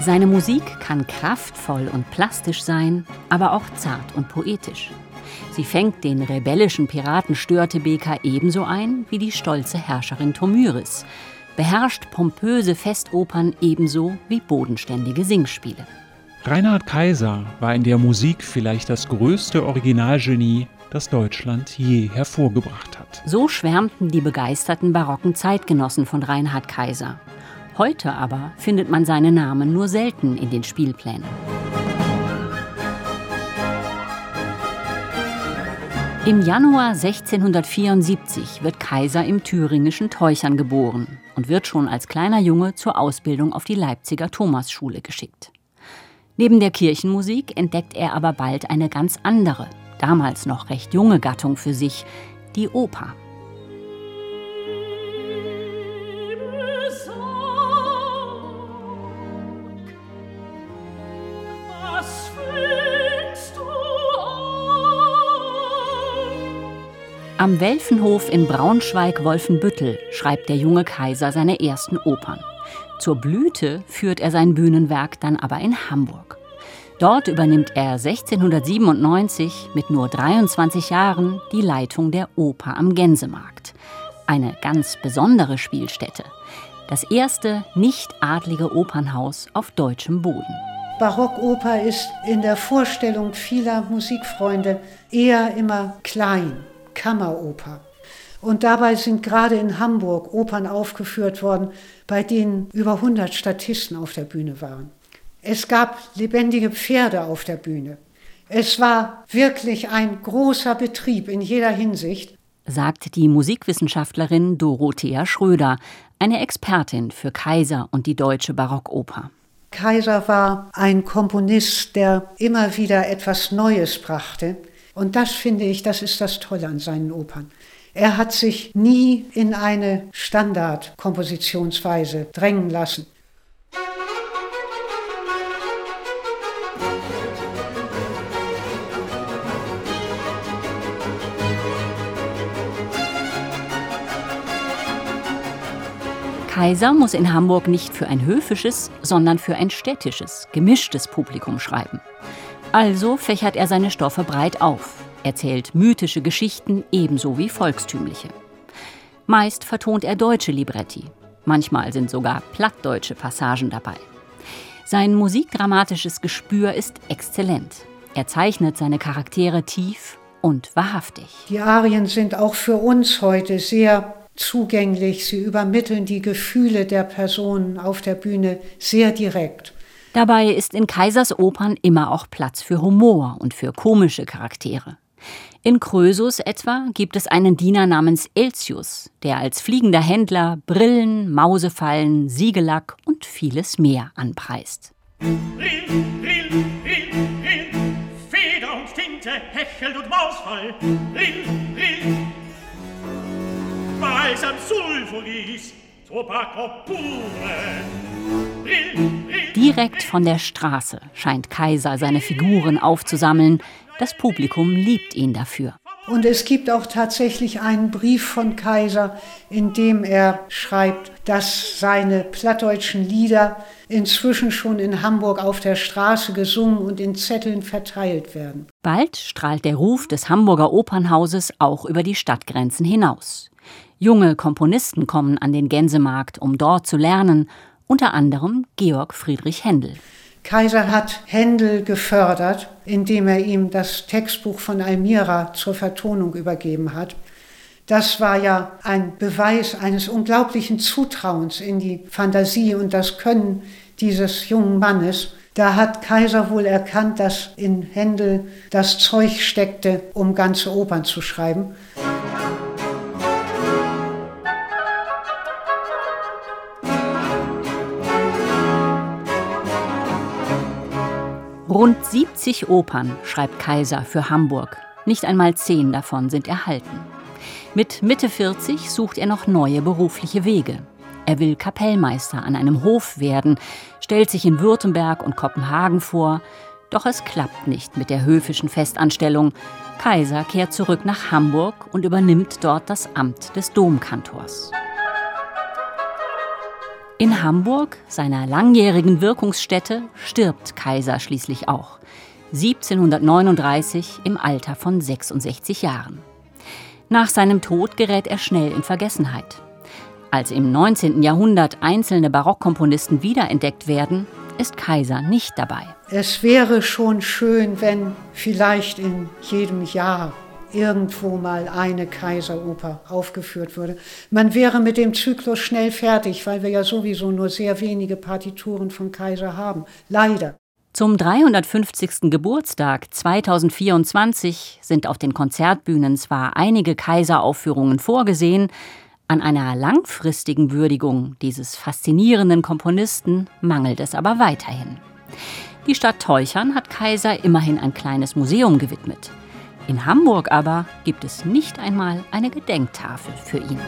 Seine Musik kann kraftvoll und plastisch sein, aber auch zart und poetisch. Sie fängt den rebellischen Piraten Störtebeker ebenso ein wie die stolze Herrscherin Tomyris, beherrscht pompöse Festopern ebenso wie bodenständige Singspiele. Reinhard Kaiser war in der Musik vielleicht das größte Originalgenie, das Deutschland je hervorgebracht hat. So schwärmten die begeisterten barocken Zeitgenossen von Reinhard Kaiser. Heute aber findet man seinen Namen nur selten in den Spielplänen. Im Januar 1674 wird Kaiser im thüringischen Teuchern geboren und wird schon als kleiner Junge zur Ausbildung auf die Leipziger Thomasschule geschickt. Neben der Kirchenmusik entdeckt er aber bald eine ganz andere, damals noch recht junge Gattung für sich, die Oper. Am Welfenhof in Braunschweig-Wolfenbüttel schreibt der junge Kaiser seine ersten Opern. Zur Blüte führt er sein Bühnenwerk dann aber in Hamburg. Dort übernimmt er 1697 mit nur 23 Jahren die Leitung der Oper am Gänsemarkt. Eine ganz besondere Spielstätte. Das erste nicht-adlige Opernhaus auf deutschem Boden. Barockoper ist in der Vorstellung vieler Musikfreunde eher immer klein Kammeroper. Und dabei sind gerade in Hamburg Opern aufgeführt worden, bei denen über 100 Statisten auf der Bühne waren. Es gab lebendige Pferde auf der Bühne. Es war wirklich ein großer Betrieb in jeder Hinsicht, sagt die Musikwissenschaftlerin Dorothea Schröder, eine Expertin für Kaiser und die deutsche Barockoper. Kaiser war ein Komponist, der immer wieder etwas Neues brachte. Und das finde ich, das ist das Tolle an seinen Opern. Er hat sich nie in eine Standardkompositionsweise drängen lassen. Kaiser muss in Hamburg nicht für ein höfisches, sondern für ein städtisches, gemischtes Publikum schreiben. Also fächert er seine Stoffe breit auf, erzählt mythische Geschichten ebenso wie volkstümliche. Meist vertont er deutsche Libretti, manchmal sind sogar plattdeutsche Passagen dabei. Sein musikdramatisches Gespür ist exzellent. Er zeichnet seine Charaktere tief und wahrhaftig. Die Arien sind auch für uns heute sehr zugänglich. Sie übermitteln die Gefühle der Personen auf der Bühne sehr direkt. Dabei ist in Kaisers Opern immer auch Platz für Humor und für komische Charaktere. In Krösus etwa gibt es einen Diener namens Elcius, der als fliegender Händler Brillen, Mausefallen, Siegellack und vieles mehr anpreist. Brill, Brill, Brill, Brill, Feder und Tinte, Hechel und Mausfall. Brill, Brill, Balsam Sulfuris, Tobacco pure. Direkt von der Straße scheint Kaiser seine Figuren aufzusammeln. Das Publikum liebt ihn dafür. Und es gibt auch tatsächlich einen Brief von Kaiser, in dem er schreibt, dass seine plattdeutschen Lieder inzwischen schon in Hamburg auf der Straße gesungen und in Zetteln verteilt werden. Bald strahlt der Ruf des Hamburger Opernhauses auch über die Stadtgrenzen hinaus. Junge Komponisten kommen an den Gänsemarkt, um dort zu lernen unter anderem Georg Friedrich Händel. Kaiser hat Händel gefördert, indem er ihm das Textbuch von Almira zur Vertonung übergeben hat. Das war ja ein Beweis eines unglaublichen Zutrauens in die Fantasie und das Können dieses jungen Mannes. Da hat Kaiser wohl erkannt, dass in Händel das Zeug steckte, um ganze Opern zu schreiben. Rund 70 Opern schreibt Kaiser für Hamburg. Nicht einmal zehn davon sind erhalten. Mit Mitte 40 sucht er noch neue berufliche Wege. Er will Kapellmeister an einem Hof werden, stellt sich in Württemberg und Kopenhagen vor, doch es klappt nicht mit der höfischen Festanstellung. Kaiser kehrt zurück nach Hamburg und übernimmt dort das Amt des Domkantors. In Hamburg, seiner langjährigen Wirkungsstätte, stirbt Kaiser schließlich auch. 1739 im Alter von 66 Jahren. Nach seinem Tod gerät er schnell in Vergessenheit. Als im 19. Jahrhundert einzelne Barockkomponisten wiederentdeckt werden, ist Kaiser nicht dabei. Es wäre schon schön, wenn vielleicht in jedem Jahr irgendwo mal eine Kaiseroper aufgeführt würde. Man wäre mit dem Zyklus schnell fertig, weil wir ja sowieso nur sehr wenige Partituren von Kaiser haben. Leider. Zum 350. Geburtstag 2024 sind auf den Konzertbühnen zwar einige Kaiseraufführungen vorgesehen, an einer langfristigen Würdigung dieses faszinierenden Komponisten mangelt es aber weiterhin. Die Stadt Teuchern hat Kaiser immerhin ein kleines Museum gewidmet. In Hamburg aber gibt es nicht einmal eine Gedenktafel für ihn.